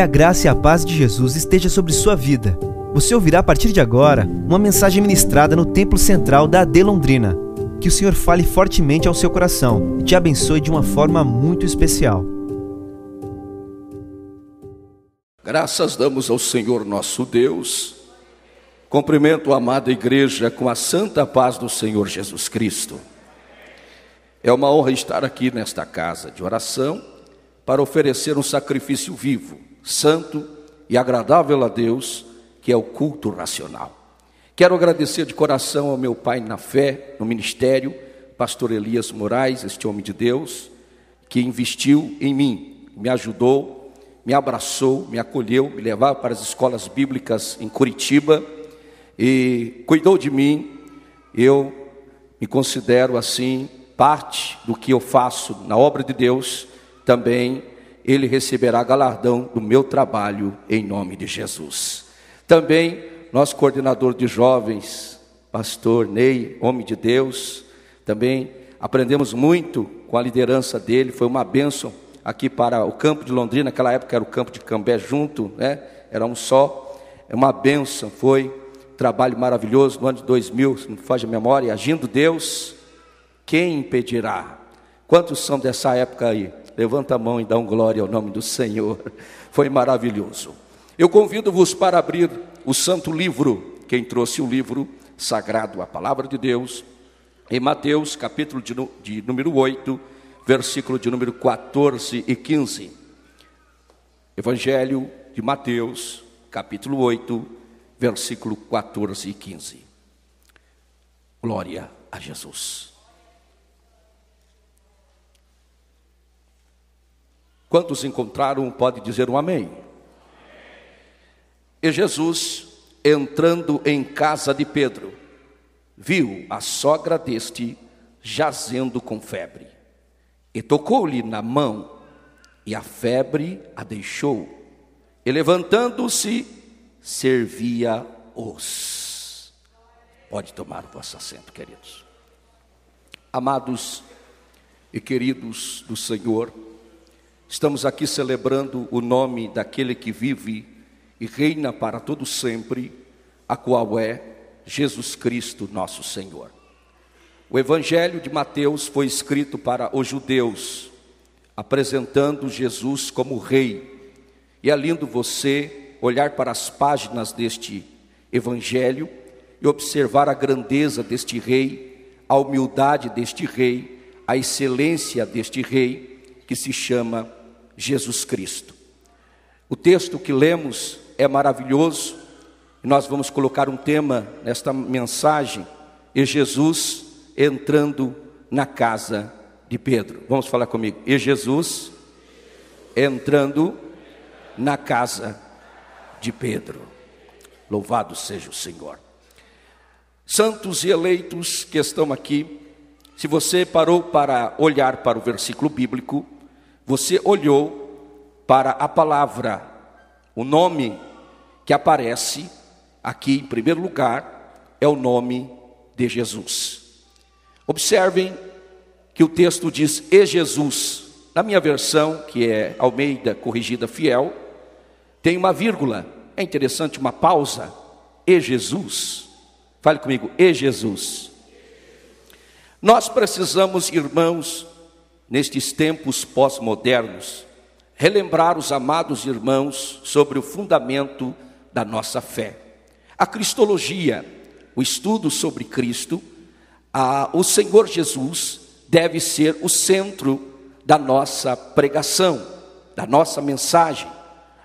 Que a graça e a paz de Jesus esteja sobre sua vida. Você ouvirá a partir de agora uma mensagem ministrada no Templo Central da AD Londrina. Que o Senhor fale fortemente ao seu coração e te abençoe de uma forma muito especial. Graças damos ao Senhor nosso Deus. Cumprimento a amada igreja com a santa paz do Senhor Jesus Cristo. É uma honra estar aqui nesta casa de oração para oferecer um sacrifício vivo, santo e agradável a Deus, que é o culto racional. Quero agradecer de coração ao meu pai na fé, no ministério, pastor Elias Moraes, este homem de Deus, que investiu em mim, me ajudou, me abraçou, me acolheu, me levava para as escolas bíblicas em Curitiba e cuidou de mim. Eu me considero assim parte do que eu faço na obra de Deus também ele receberá galardão do meu trabalho em nome de Jesus. Também nosso coordenador de jovens, pastor Ney, homem de Deus, também aprendemos muito com a liderança dele, foi uma bênção aqui para o campo de Londrina, naquela época era o campo de Cambé junto, né? Era um só. É uma bênção, foi trabalho maravilhoso no ano de 2000, se não foge a memória, agindo Deus, quem impedirá? Quantos são dessa época aí? Levanta a mão e dá um glória ao nome do Senhor. Foi maravilhoso. Eu convido-vos para abrir o santo livro, quem trouxe o livro sagrado, a palavra de Deus, em Mateus, capítulo de, de número 8, versículo de número 14 e 15. Evangelho de Mateus, capítulo 8, versículo 14 e 15. Glória a Jesus. Quantos encontraram, pode dizer um amém. E Jesus, entrando em casa de Pedro, viu a sogra deste jazendo com febre, e tocou-lhe na mão, e a febre a deixou, e levantando-se, servia-os. Pode tomar o vosso assento, queridos. Amados e queridos do Senhor, Estamos aqui celebrando o nome daquele que vive e reina para todo sempre, a qual é Jesus Cristo, nosso Senhor. O Evangelho de Mateus foi escrito para os judeus, apresentando Jesus como rei. E é lindo você olhar para as páginas deste Evangelho e observar a grandeza deste rei, a humildade deste rei, a excelência deste rei, que se chama Jesus Cristo. O texto que lemos é maravilhoso e nós vamos colocar um tema nesta mensagem: e Jesus entrando na casa de Pedro. Vamos falar comigo. E Jesus entrando na casa de Pedro. Louvado seja o Senhor. Santos e eleitos que estão aqui, se você parou para olhar para o versículo bíblico, você olhou para a palavra, o nome que aparece aqui em primeiro lugar é o nome de Jesus. Observem que o texto diz e Jesus. Na minha versão, que é Almeida Corrigida Fiel, tem uma vírgula. É interessante uma pausa. E Jesus. Fale comigo, e Jesus. Nós precisamos, irmãos, nestes tempos pós-modernos, relembrar os amados irmãos sobre o fundamento da nossa fé. A cristologia, o estudo sobre Cristo, a, o Senhor Jesus deve ser o centro da nossa pregação, da nossa mensagem.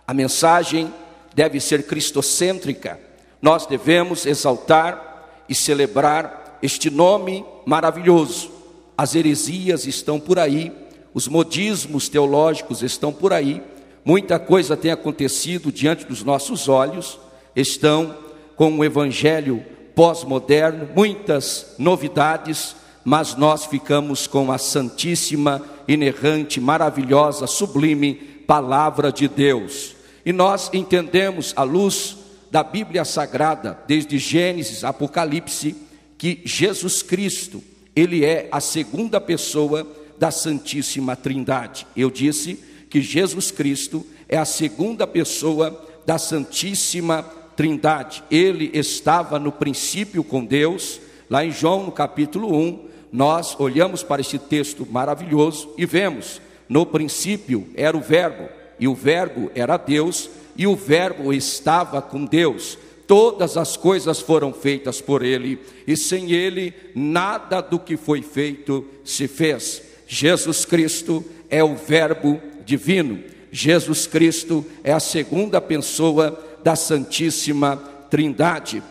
A mensagem deve ser cristocêntrica. Nós devemos exaltar e celebrar este nome maravilhoso as heresias estão por aí, os modismos teológicos estão por aí, muita coisa tem acontecido diante dos nossos olhos, estão com o evangelho pós-moderno, muitas novidades, mas nós ficamos com a santíssima, inerrante, maravilhosa, sublime palavra de Deus. E nós entendemos à luz da Bíblia Sagrada, desde Gênesis, Apocalipse, que Jesus Cristo ele é a segunda pessoa da Santíssima Trindade. Eu disse que Jesus Cristo é a segunda pessoa da Santíssima Trindade. Ele estava no princípio com Deus, lá em João, no capítulo 1, nós olhamos para esse texto maravilhoso e vemos: no princípio era o Verbo, e o Verbo era Deus, e o Verbo estava com Deus. Todas as coisas foram feitas por Ele, e sem Ele nada do que foi feito se fez. Jesus Cristo é o Verbo divino. Jesus Cristo é a segunda pessoa da Santíssima Trindade.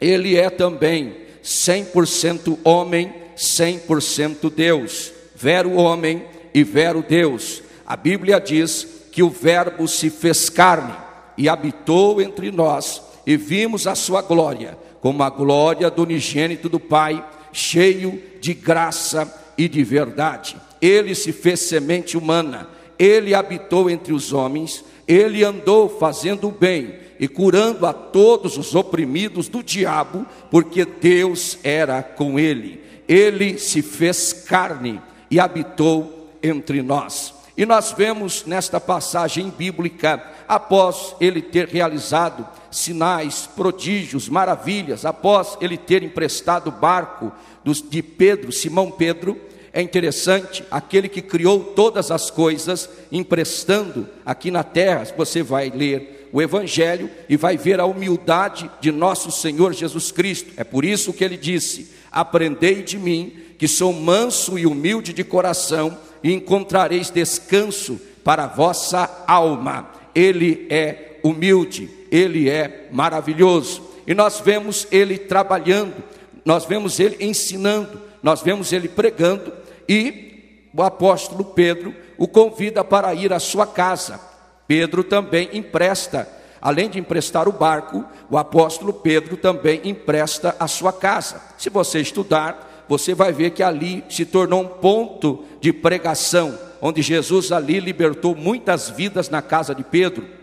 Ele é também 100% homem, 100% Deus. Vero homem e vero Deus. A Bíblia diz que o Verbo se fez carne e habitou entre nós, e vimos a sua glória, como a glória do unigênito do Pai, cheio de graça e de verdade. Ele se fez semente humana, ele habitou entre os homens, ele andou fazendo o bem e curando a todos os oprimidos do diabo, porque Deus era com ele. Ele se fez carne e habitou entre nós. E nós vemos nesta passagem bíblica, após ele ter realizado sinais, prodígios, maravilhas, após ele ter emprestado o barco de Pedro, Simão Pedro, é interessante, aquele que criou todas as coisas, emprestando aqui na terra, você vai ler o Evangelho e vai ver a humildade de nosso Senhor Jesus Cristo. É por isso que ele disse: Aprendei de mim, que sou manso e humilde de coração, e encontrareis descanso para a vossa alma. Ele é humilde, ele é maravilhoso. E nós vemos ele trabalhando, nós vemos ele ensinando, nós vemos ele pregando, e o apóstolo Pedro o convida para ir à sua casa. Pedro também empresta, além de emprestar o barco, o apóstolo Pedro também empresta a sua casa. Se você estudar, você vai ver que ali se tornou um ponto de pregação, onde Jesus ali libertou muitas vidas na casa de Pedro.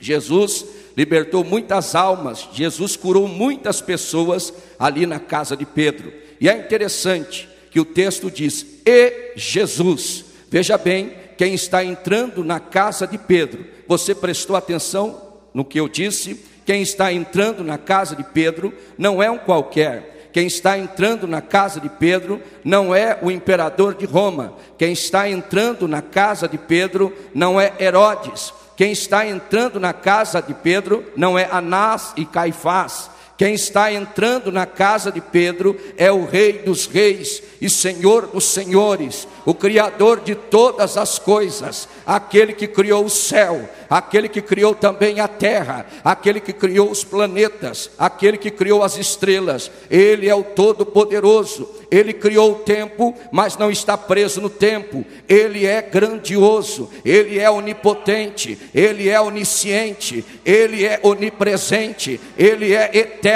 Jesus libertou muitas almas, Jesus curou muitas pessoas ali na casa de Pedro. E é interessante que o texto diz: "E Jesus". Veja bem, quem está entrando na casa de Pedro. Você prestou atenção no que eu disse? Quem está entrando na casa de Pedro não é um qualquer, quem está entrando na casa de Pedro não é o imperador de Roma. Quem está entrando na casa de Pedro não é Herodes. Quem está entrando na casa de Pedro não é Anás e Caifás. Quem está entrando na casa de Pedro é o Rei dos Reis e Senhor dos Senhores, o Criador de todas as coisas, aquele que criou o céu, aquele que criou também a terra, aquele que criou os planetas, aquele que criou as estrelas. Ele é o Todo-Poderoso. Ele criou o tempo, mas não está preso no tempo. Ele é grandioso, ele é onipotente, ele é onisciente, ele é onipresente, ele é eterno.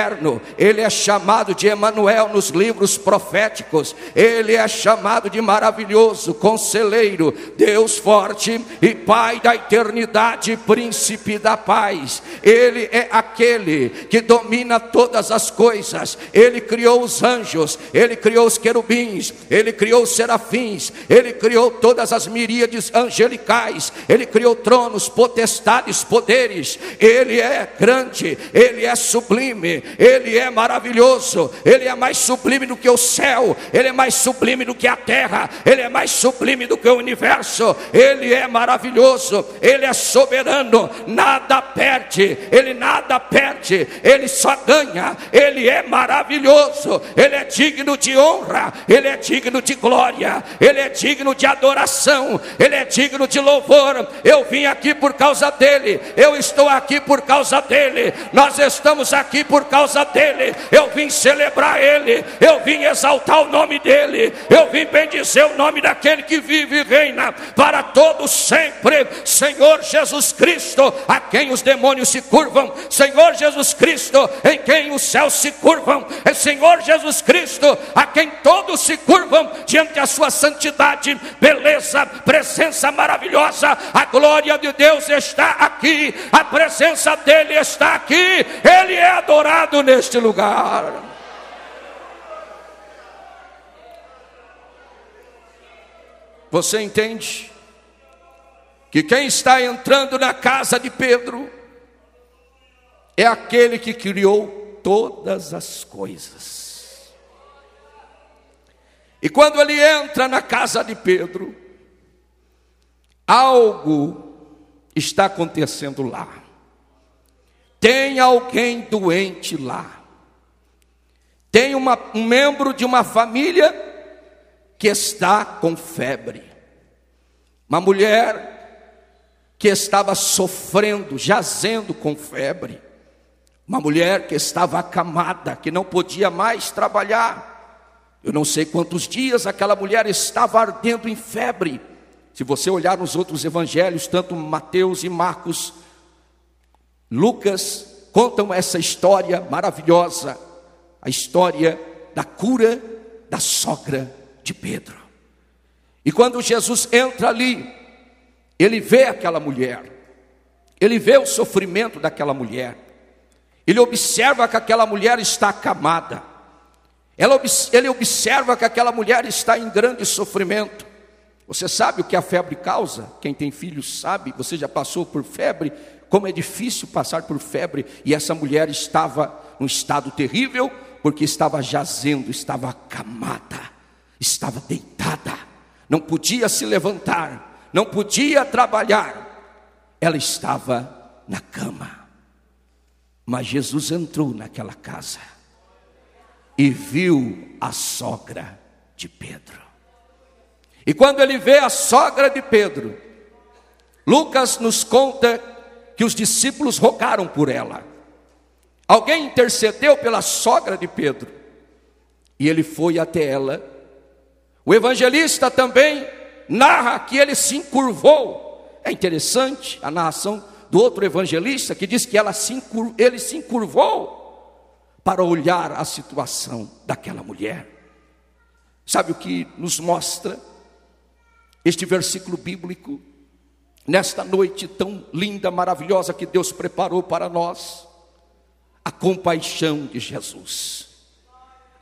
Ele é chamado de Emanuel nos livros proféticos. Ele é chamado de maravilhoso, conselheiro, Deus forte e Pai da eternidade, príncipe da paz. Ele é aquele que domina todas as coisas. Ele criou os anjos, ele criou os querubins, ele criou os serafins, ele criou todas as miríades angelicais, ele criou tronos, potestades, poderes. Ele é grande, ele é sublime, ele é maravilhoso, ele é mais sublime do que o céu, ele é mais sublime do que a terra, ele é mais sublime do que o universo, ele é maravilhoso, ele é soberano, nada perde, ele nada perde, ele só ganha, ele é maravilhoso, ele é digno de honra, ele é digno de glória, ele é digno de adoração, ele é digno de louvor. Eu vim aqui por causa dele, eu estou aqui por causa dele, nós estamos aqui por causa dele. Eu vim celebrar ele, eu vim exaltar o nome dele, eu vim bendizer o nome daquele que vive e reina para todos sempre. Senhor Jesus Cristo, a quem os demônios se curvam, Senhor Jesus Cristo, em quem os céus se curvam, é Senhor Jesus Cristo, a quem todos se curvam diante da sua santidade, beleza, presença maravilhosa. A glória de Deus está aqui, a presença dele está aqui. Ele é adorado neste lugar. Você entende que quem está entrando na casa de Pedro é aquele que criou todas as coisas. E quando ele entra na casa de Pedro, algo está acontecendo lá. Tem alguém doente lá. Tem uma, um membro de uma família que está com febre. Uma mulher que estava sofrendo, jazendo com febre. Uma mulher que estava acamada, que não podia mais trabalhar. Eu não sei quantos dias aquela mulher estava ardendo em febre. Se você olhar nos outros evangelhos, tanto Mateus e Marcos, Lucas contam essa história maravilhosa, a história da cura da sogra de Pedro. E quando Jesus entra ali, ele vê aquela mulher, ele vê o sofrimento daquela mulher, ele observa que aquela mulher está acamada, ele observa que aquela mulher está em grande sofrimento. Você sabe o que a febre causa? Quem tem filhos sabe, você já passou por febre, como é difícil passar por febre, e essa mulher estava num estado terrível, porque estava jazendo, estava acamada, estava deitada, não podia se levantar, não podia trabalhar, ela estava na cama. Mas Jesus entrou naquela casa e viu a sogra de Pedro. E quando ele vê a sogra de Pedro, Lucas nos conta que os discípulos rogaram por ela. Alguém intercedeu pela sogra de Pedro e ele foi até ela. O evangelista também narra que ele se encurvou. É interessante a narração do outro evangelista que diz que ela se encur... ele se encurvou para olhar a situação daquela mulher. Sabe o que nos mostra este versículo bíblico? Nesta noite tão linda, maravilhosa que Deus preparou para nós, a compaixão de Jesus,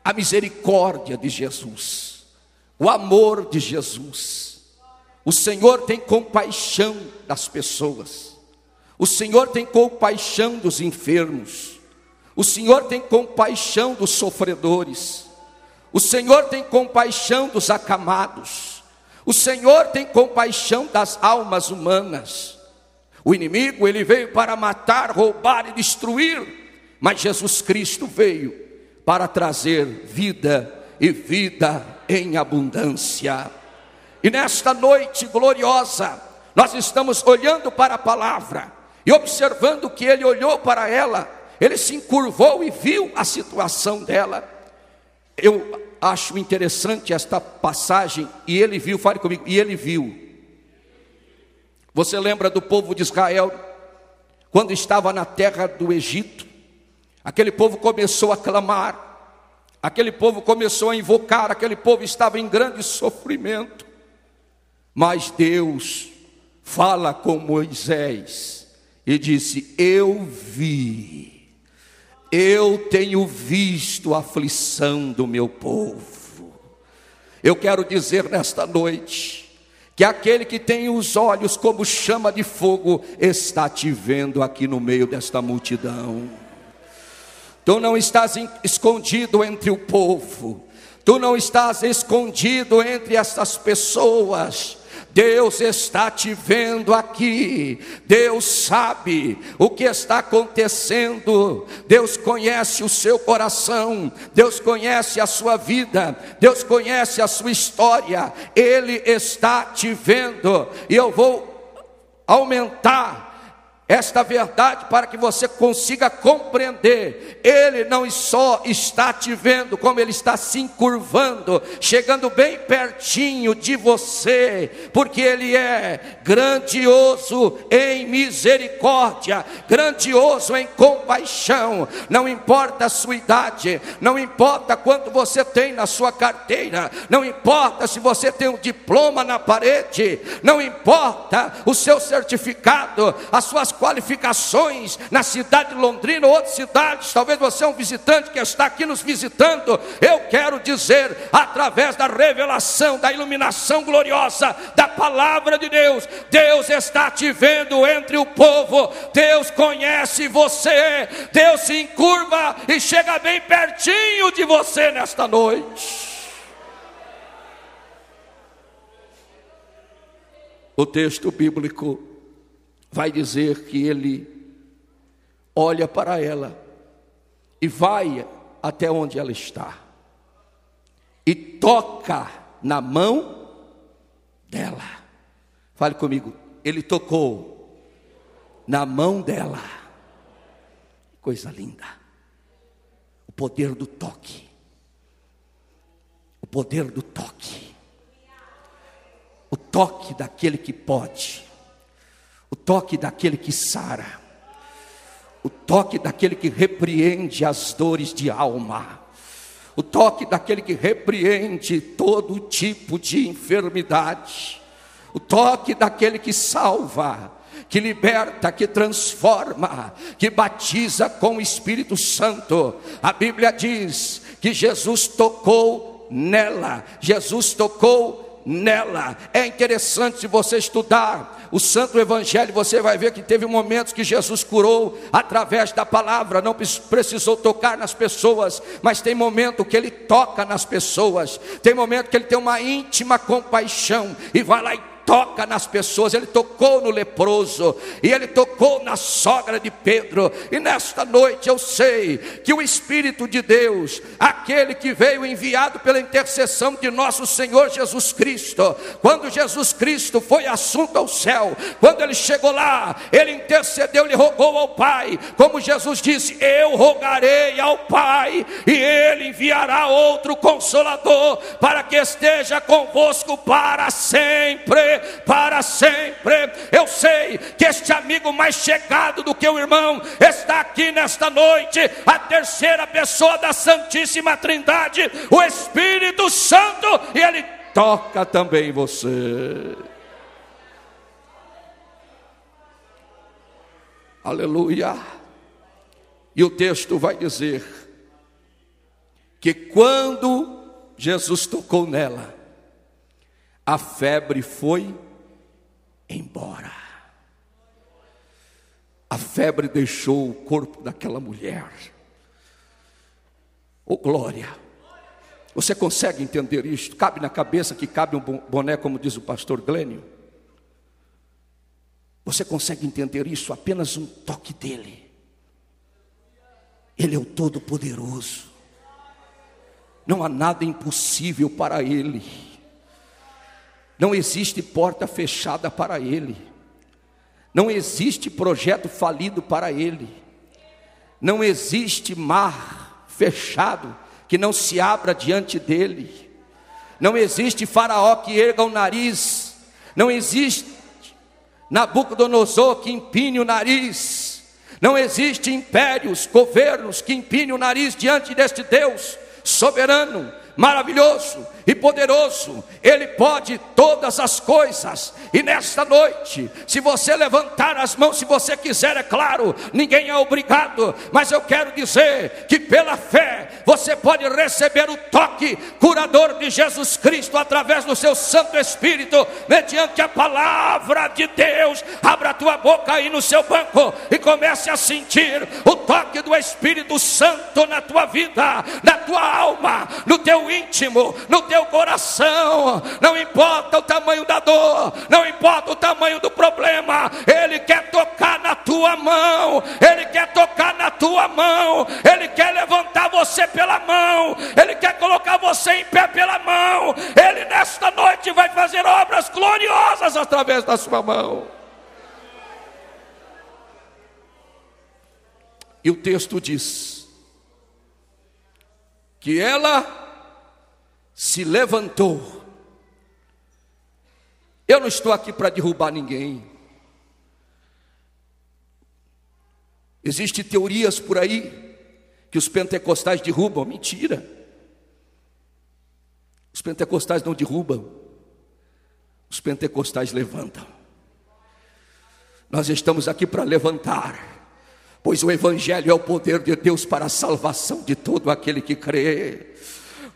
a misericórdia de Jesus, o amor de Jesus o Senhor tem compaixão das pessoas. O Senhor tem compaixão dos enfermos. O Senhor tem compaixão dos sofredores. O Senhor tem compaixão dos acamados. O Senhor tem compaixão das almas humanas. O inimigo, ele veio para matar, roubar e destruir, mas Jesus Cristo veio para trazer vida e vida em abundância. E nesta noite gloriosa, nós estamos olhando para a palavra e observando que ele olhou para ela, ele se encurvou e viu a situação dela. Eu acho interessante esta passagem, e ele viu, fale comigo, e ele viu. Você lembra do povo de Israel, quando estava na terra do Egito? Aquele povo começou a clamar, aquele povo começou a invocar, aquele povo estava em grande sofrimento. Mas Deus fala com Moisés e disse: Eu vi, eu tenho visto a aflição do meu povo. Eu quero dizer nesta noite que aquele que tem os olhos como chama de fogo está te vendo aqui no meio desta multidão. Tu não estás escondido entre o povo, tu não estás escondido entre essas pessoas Deus está te vendo aqui, Deus sabe o que está acontecendo, Deus conhece o seu coração, Deus conhece a sua vida, Deus conhece a sua história, Ele está te vendo, e eu vou aumentar esta verdade para que você consiga compreender. Ele não só está te vendo, como ele está se encurvando, chegando bem pertinho de você, porque ele é grandioso em misericórdia, grandioso em compaixão. Não importa a sua idade, não importa quanto você tem na sua carteira, não importa se você tem um diploma na parede, não importa o seu certificado, as suas qualificações na cidade de Londrina ou outras cidades, talvez você é um visitante que está aqui nos visitando. Eu quero dizer, através da revelação, da iluminação gloriosa da palavra de Deus, Deus está te vendo entre o povo, Deus conhece você, Deus se encurva e chega bem pertinho de você nesta noite. O texto bíblico vai dizer que ele olha para ela e vai até onde ela está e toca na mão dela. Fale comigo, ele tocou na mão dela. Coisa linda. O poder do toque. O poder do toque o toque daquele que pode, toque daquele que sara, o toque daquele que repreende as dores de alma, o toque daquele que repreende todo tipo de enfermidade, o toque daquele que salva, que liberta, que transforma, que batiza com o Espírito Santo. A Bíblia diz que Jesus tocou nela, Jesus tocou nela. É interessante você estudar o Santo Evangelho, você vai ver que teve momentos que Jesus curou através da palavra, não precisou tocar nas pessoas, mas tem momento que ele toca nas pessoas, tem momento que ele tem uma íntima compaixão e vai lá e toca nas pessoas, ele tocou no leproso, e ele tocou na sogra de Pedro, e nesta noite eu sei que o Espírito de Deus, aquele que veio enviado pela intercessão de nosso Senhor Jesus Cristo, quando Jesus Cristo foi assunto ao céu, quando ele chegou lá, ele intercedeu, ele rogou ao Pai, como Jesus disse: Eu rogarei ao Pai, e ele enviará outro consolador para que esteja convosco para sempre para sempre. Eu sei que este amigo mais chegado do que o irmão está aqui nesta noite, a terceira pessoa da Santíssima Trindade, o Espírito Santo, e ele toca também você. Aleluia. E o texto vai dizer que quando Jesus tocou nela, a febre foi embora. A febre deixou o corpo daquela mulher. Oh glória! Você consegue entender isto? Cabe na cabeça que cabe um boné, como diz o pastor Glênio? Você consegue entender isso? Apenas um toque dele. Ele é o Todo-Poderoso. Não há nada impossível para ele. Não existe porta fechada para ele. Não existe projeto falido para ele. Não existe mar fechado que não se abra diante dele. Não existe faraó que erga o nariz. Não existe Nabucodonosor que empine o nariz. Não existe impérios, governos que empine o nariz diante deste Deus soberano, maravilhoso e poderoso, Ele pode todas as coisas. E nesta noite, se você levantar as mãos, se você quiser, é claro, ninguém é obrigado, mas eu quero dizer que pela fé você pode receber o toque curador de Jesus Cristo através do seu Santo Espírito, mediante a palavra de Deus. Abra a tua boca aí no seu banco e comece a sentir o toque do Espírito Santo na tua vida, na tua alma, no teu íntimo, no teu coração. Não importa o tamanho da dor, não importa o tamanho do problema, Ele quer tocar na tua mão, Ele quer tocar na tua mão, Ele quer levantar você pela mão, Ele quer colocar você em pé pela mão, Ele nesta noite vai fazer obras gloriosas através da sua mão. E o texto diz que ela se levantou. Eu não estou aqui para derrubar ninguém. Existem teorias por aí que os pentecostais derrubam. Mentira. Os pentecostais não derrubam. Os pentecostais levantam. Nós estamos aqui para levantar, pois o Evangelho é o poder de Deus para a salvação de todo aquele que crê.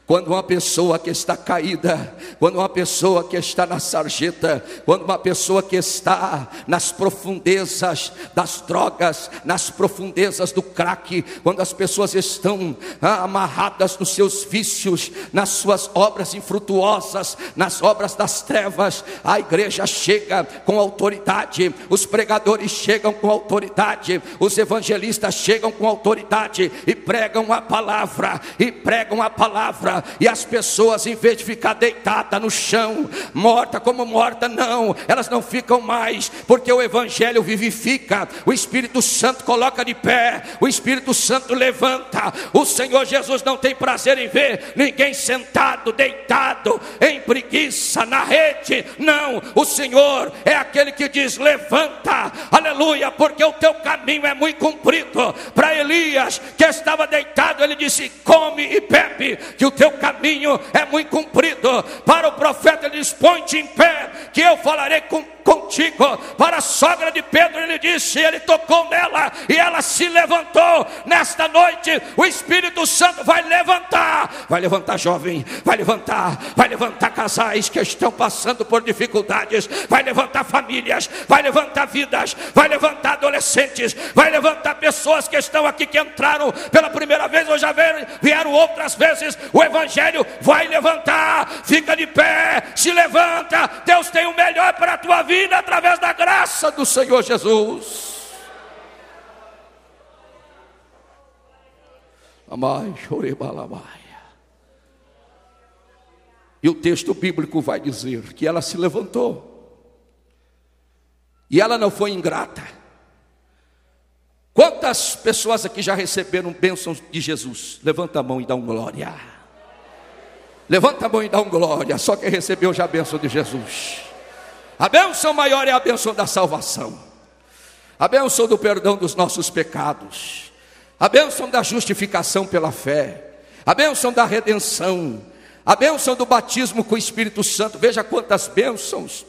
Quando uma pessoa que está caída, quando uma pessoa que está na sarjeta, quando uma pessoa que está nas profundezas das drogas, nas profundezas do crack, quando as pessoas estão ah, amarradas nos seus vícios, nas suas obras infrutuosas, nas obras das trevas, a igreja chega com autoridade, os pregadores chegam com autoridade, os evangelistas chegam com autoridade e pregam a palavra, e pregam a palavra e as pessoas, em vez de ficar deitada no chão, morta como morta, não, elas não ficam mais, porque o Evangelho vivifica, o Espírito Santo coloca de pé, o Espírito Santo levanta. O Senhor Jesus não tem prazer em ver ninguém sentado, deitado, em preguiça, na rede, não, o Senhor é aquele que diz: levanta, aleluia, porque o teu caminho é muito comprido. Para Elias, que estava deitado, ele disse: come e bebe, que o teu caminho é muito comprido. Para o profeta, ele diz: põe-te em pé, que eu falarei com, contigo. Para a sogra de Pedro, ele disse: ele tocou nela e ela se levantou. Nesta noite, o Espírito Santo vai levantar, vai levantar jovem, vai levantar, vai levantar casais que estão passando por dificuldades, vai levantar famílias, vai levantar vidas, vai levantar adolescentes, vai levantar pessoas que estão aqui que entraram pela primeira vez ou já vieram, vieram outras vezes. O Evangelho vai levantar, fica de pé, se levanta. Deus tem o melhor para a tua vida através da graça do Senhor Jesus. Amai, chorebalabai. E o texto bíblico vai dizer que ela se levantou. E ela não foi ingrata. Quantas pessoas aqui já receberam bênçãos de Jesus? Levanta a mão e dá um glória. Levanta a mão e dá um glória. Só quem recebeu já a bênção de Jesus. A bênção maior é a bênção da salvação. A bênção do perdão dos nossos pecados. A bênção da justificação pela fé. A bênção da redenção. A bênção do batismo com o Espírito Santo. Veja quantas bênçãos.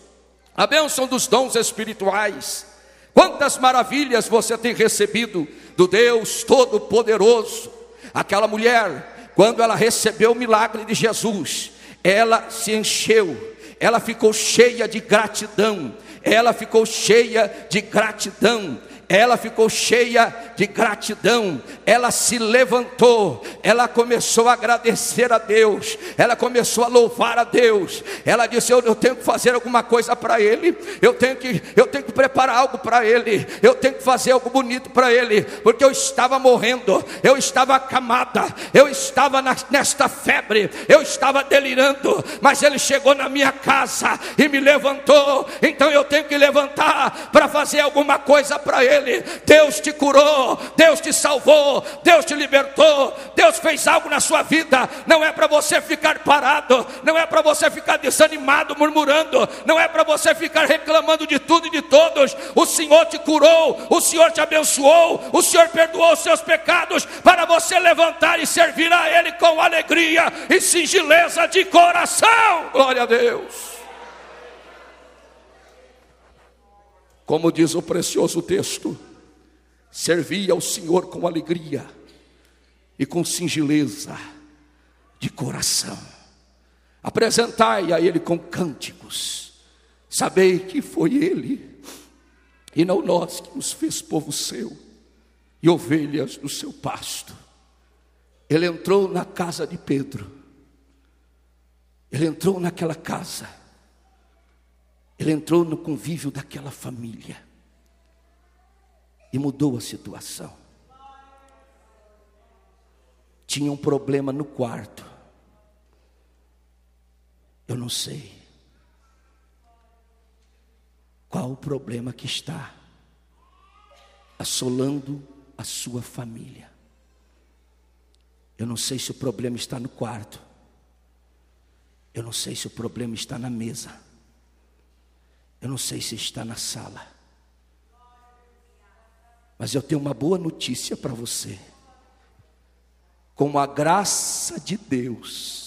A bênção dos dons espirituais. Quantas maravilhas você tem recebido do Deus Todo-Poderoso. Aquela mulher quando ela recebeu o milagre de Jesus, ela se encheu, ela ficou cheia de gratidão, ela ficou cheia de gratidão ela ficou cheia de gratidão, ela se levantou, ela começou a agradecer a Deus, ela começou a louvar a Deus, ela disse: Eu, eu tenho que fazer alguma coisa para Ele, eu tenho, que, eu tenho que preparar algo para Ele, eu tenho que fazer algo bonito para Ele, porque eu estava morrendo, eu estava acamada, eu estava na, nesta febre, eu estava delirando, mas Ele chegou na minha casa e me levantou, então eu tenho que levantar para fazer alguma coisa para Ele ele. Deus te curou, Deus te salvou, Deus te libertou, Deus fez algo na sua vida. Não é para você ficar parado, não é para você ficar desanimado, murmurando, não é para você ficar reclamando de tudo e de todos. O Senhor te curou, o Senhor te abençoou, o Senhor perdoou os seus pecados para você levantar e servir a Ele com alegria e singeleza de coração. Glória a Deus. Como diz o precioso texto, servia ao Senhor com alegria e com singeleza de coração. Apresentai a Ele com cânticos, sabei que foi Ele e não nós que nos fez povo seu e ovelhas do seu pasto. Ele entrou na casa de Pedro, ele entrou naquela casa ele entrou no convívio daquela família e mudou a situação. Tinha um problema no quarto. Eu não sei qual o problema que está assolando a sua família. Eu não sei se o problema está no quarto. Eu não sei se o problema está na mesa. Eu não sei se está na sala, mas eu tenho uma boa notícia para você. Com a graça de Deus,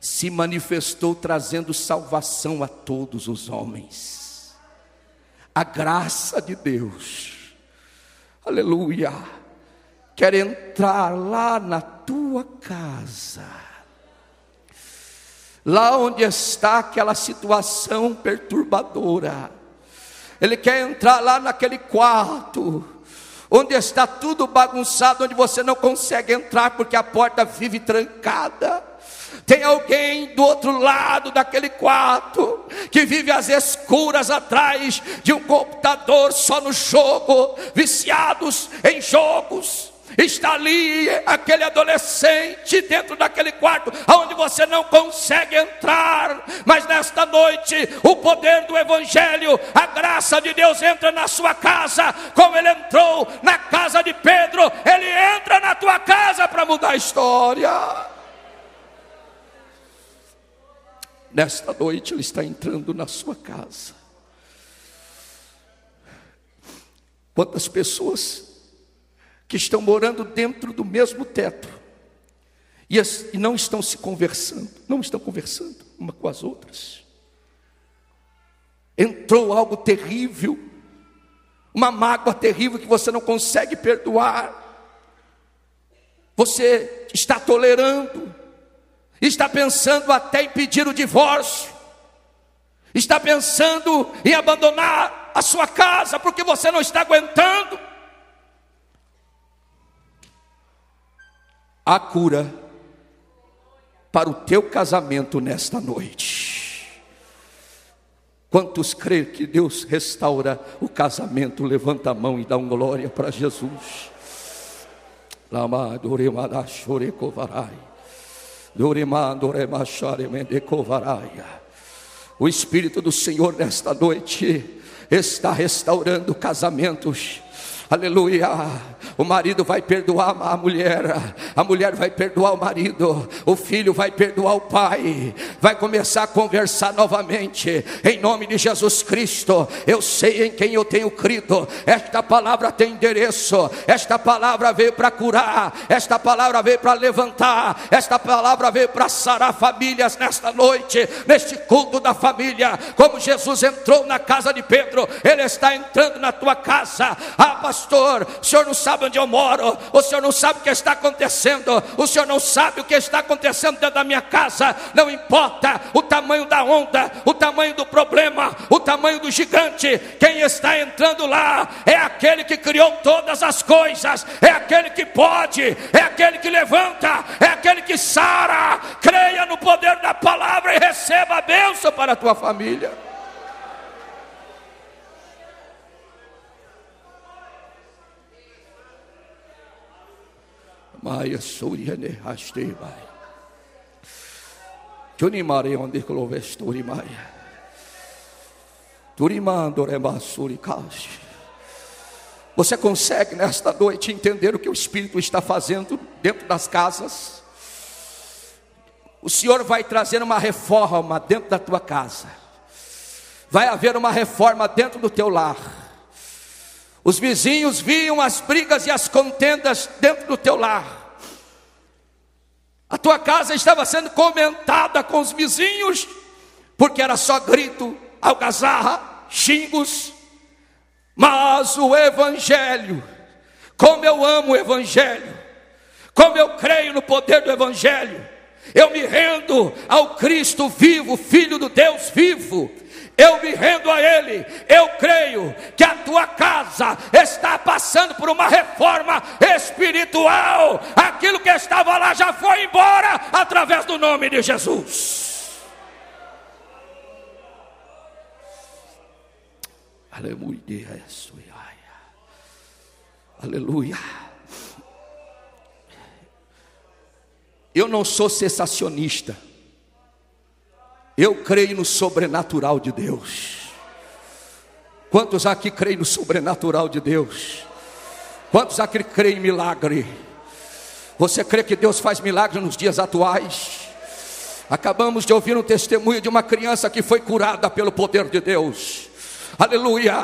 se manifestou trazendo salvação a todos os homens. a graça de Deus, aleluia, quer entrar lá na tua casa, lá onde está aquela situação perturbadora, Ele quer entrar lá naquele quarto, onde está tudo bagunçado, onde você não consegue entrar porque a porta vive trancada. Tem alguém do outro lado daquele quarto que vive às escuras atrás de um computador só no jogo, viciados em jogos. Está ali aquele adolescente dentro daquele quarto, onde você não consegue entrar, mas nesta noite o poder do Evangelho, a graça de Deus entra na sua casa, como ele entrou na casa de Pedro, ele entra na tua casa para mudar a história. Nesta noite ele está entrando na sua casa. Quantas pessoas que estão morando dentro do mesmo teto e, as, e não estão se conversando, não estão conversando uma com as outras. Entrou algo terrível, uma mágoa terrível que você não consegue perdoar. Você está tolerando, está pensando até em pedir o divórcio, está pensando em abandonar a sua casa porque você não está aguentando. A cura para o teu casamento nesta noite. Quantos creem que Deus restaura o casamento? Levanta a mão e dá um glória para Jesus. O Espírito do Senhor nesta noite está restaurando casamentos. Aleluia. O marido vai perdoar a mulher, a mulher vai perdoar o marido, o filho vai perdoar o pai, vai começar a conversar novamente, em nome de Jesus Cristo. Eu sei em quem eu tenho crido, esta palavra tem endereço, esta palavra veio para curar, esta palavra veio para levantar, esta palavra veio para sarar famílias nesta noite, neste culto da família. Como Jesus entrou na casa de Pedro, Ele está entrando na tua casa. Ah, pastor, o senhor não sabe onde eu moro, o senhor não sabe o que está acontecendo, o senhor não sabe o que está acontecendo dentro da minha casa, não importa o tamanho da onda, o tamanho do problema, o tamanho do gigante, quem está entrando lá é aquele que criou todas as coisas, é aquele que pode, é aquele que levanta, é aquele que sara, creia no poder da palavra e receba a bênção para a tua família. Maia Suriane Hastei Mai. Junimare onde Clovesturi Maia. Turimandore Masuri Kashi. Você consegue nesta noite entender o que o Espírito está fazendo dentro das casas? O Senhor vai trazer uma reforma dentro da tua casa. Vai haver uma reforma dentro do teu lar. Os vizinhos viam as brigas e as contendas dentro do teu lar. A tua casa estava sendo comentada com os vizinhos, porque era só grito, algazarra, xingos. Mas o Evangelho, como eu amo o Evangelho, como eu creio no poder do Evangelho, eu me rendo ao Cristo vivo, Filho do Deus vivo, eu me rendo a Ele. Eu creio que a tua casa está passando por uma reforma espiritual. Aquilo que estava lá já foi embora através do nome de Jesus. Aleluia. Aleluia. Eu não sou sensacionista. Eu creio no sobrenatural de Deus. Quantos aqui creem no sobrenatural de Deus? Quantos aqui creem em milagre? Você crê que Deus faz milagre nos dias atuais? Acabamos de ouvir um testemunho de uma criança que foi curada pelo poder de Deus. Aleluia.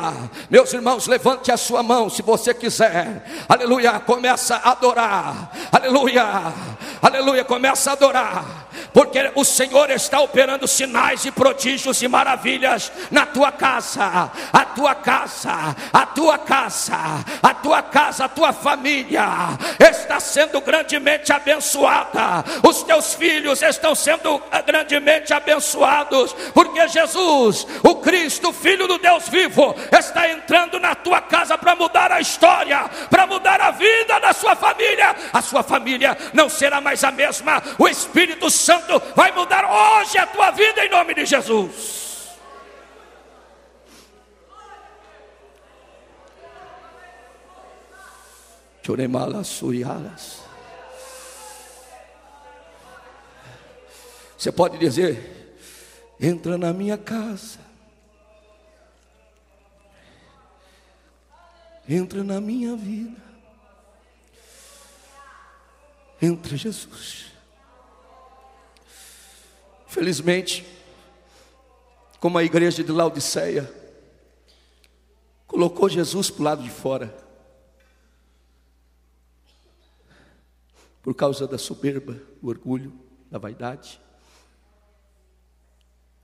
Meus irmãos, levante a sua mão se você quiser. Aleluia. Começa a adorar. Aleluia. Aleluia. Começa a adorar. Porque o Senhor está operando sinais e prodígios e maravilhas na tua casa, a tua casa, a tua casa, a tua casa, a tua família está sendo grandemente abençoada, os teus filhos estão sendo grandemente abençoados, porque Jesus, o Cristo, Filho do Deus vivo, está entrando na tua casa para mudar a história, para mudar a vida da sua família. A sua família não será mais a mesma, o Espírito Santo vai mudar hoje a tua vida em nome de Jesus. Você pode dizer: entra na minha casa, entra na minha vida, entra Jesus. Felizmente, como a igreja de Laodiceia colocou Jesus para o lado de fora, por causa da soberba, do orgulho, da vaidade.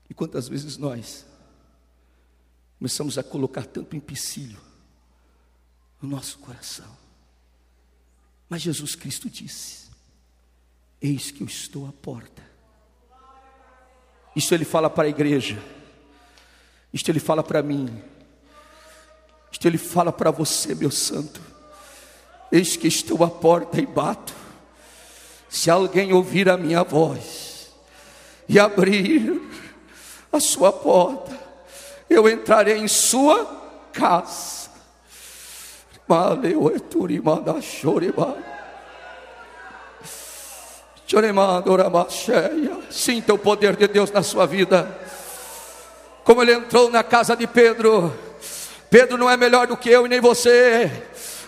E quantas vezes nós começamos a colocar tanto empecilho no nosso coração. Mas Jesus Cristo disse: Eis que eu estou à porta isso ele fala para a igreja. Isto ele fala para mim. Isto ele fala para você, meu santo. Eis que estou à porta e bato. Se alguém ouvir a minha voz e abrir a sua porta, eu entrarei em sua casa. Valeu, eturimada, choreba. Sinta o poder de Deus na sua vida. Como ele entrou na casa de Pedro. Pedro não é melhor do que eu e nem você.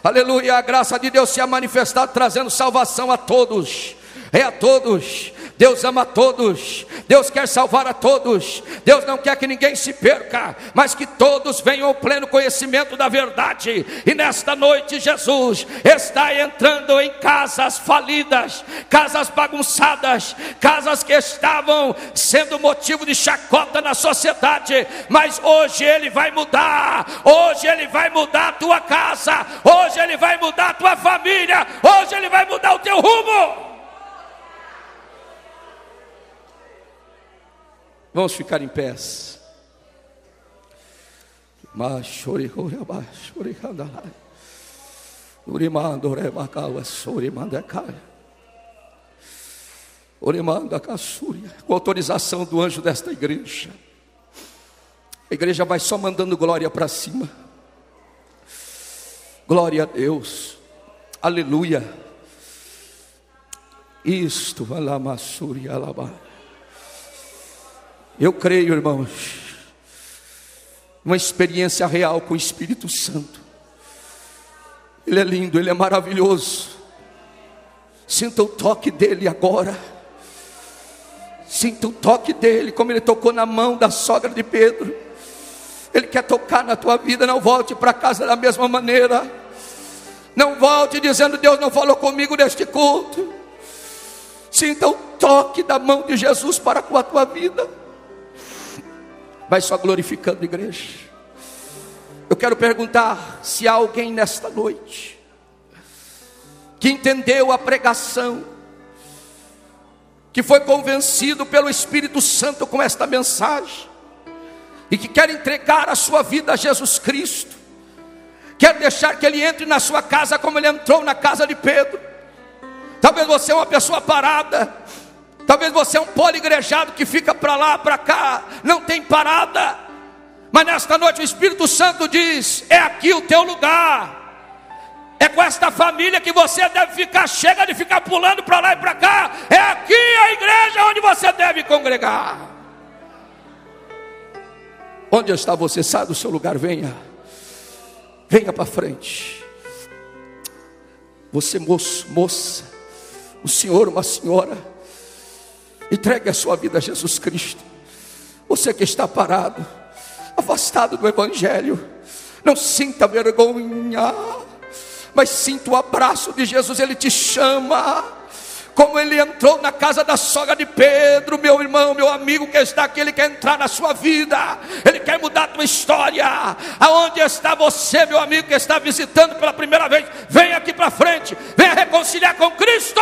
Aleluia, a graça de Deus se ha manifestado trazendo salvação a todos. É a todos. Deus ama todos, Deus quer salvar a todos, Deus não quer que ninguém se perca, mas que todos venham ao pleno conhecimento da verdade. E nesta noite, Jesus está entrando em casas falidas, casas bagunçadas, casas que estavam sendo motivo de chacota na sociedade, mas hoje Ele vai mudar, hoje Ele vai mudar a tua casa, hoje Ele vai mudar a tua família, hoje Ele vai mudar o teu rumo. Vamos ficar em pés. Com autorização do anjo desta igreja. A igreja vai só mandando glória para cima. Glória a Deus. Aleluia. Isto, alamassuri, alabá. Eu creio, irmãos, uma experiência real com o Espírito Santo. Ele é lindo, ele é maravilhoso. Sinta o toque dele agora. Sinta o toque dele, como ele tocou na mão da sogra de Pedro. Ele quer tocar na tua vida, não volte para casa da mesma maneira. Não volte dizendo Deus não falou comigo neste culto. Sinta o toque da mão de Jesus para com a tua vida. Vai só glorificando a igreja. Eu quero perguntar se há alguém nesta noite que entendeu a pregação, que foi convencido pelo Espírito Santo com esta mensagem e que quer entregar a sua vida a Jesus Cristo, quer deixar que Ele entre na sua casa como Ele entrou na casa de Pedro. Talvez você é uma pessoa parada, Talvez você é um poligrejado que fica para lá, para cá, não tem parada. Mas nesta noite o Espírito Santo diz: é aqui o teu lugar. É com esta família que você deve ficar, chega de ficar pulando para lá e para cá. É aqui a igreja onde você deve congregar. Onde está você? Sai do seu lugar, venha. Venha para frente. Você, moço, moça, o senhor, uma senhora Entregue a sua vida a Jesus Cristo. Você que está parado, afastado do Evangelho, não sinta vergonha, mas sinta o abraço de Jesus, Ele te chama. como ele entrou na casa da sogra de Pedro, meu irmão, meu amigo que está aqui, ele quer entrar na sua vida, ele quer mudar a tua história. Aonde está você, meu amigo que está visitando pela primeira vez? Vem aqui para frente, venha reconciliar com Cristo.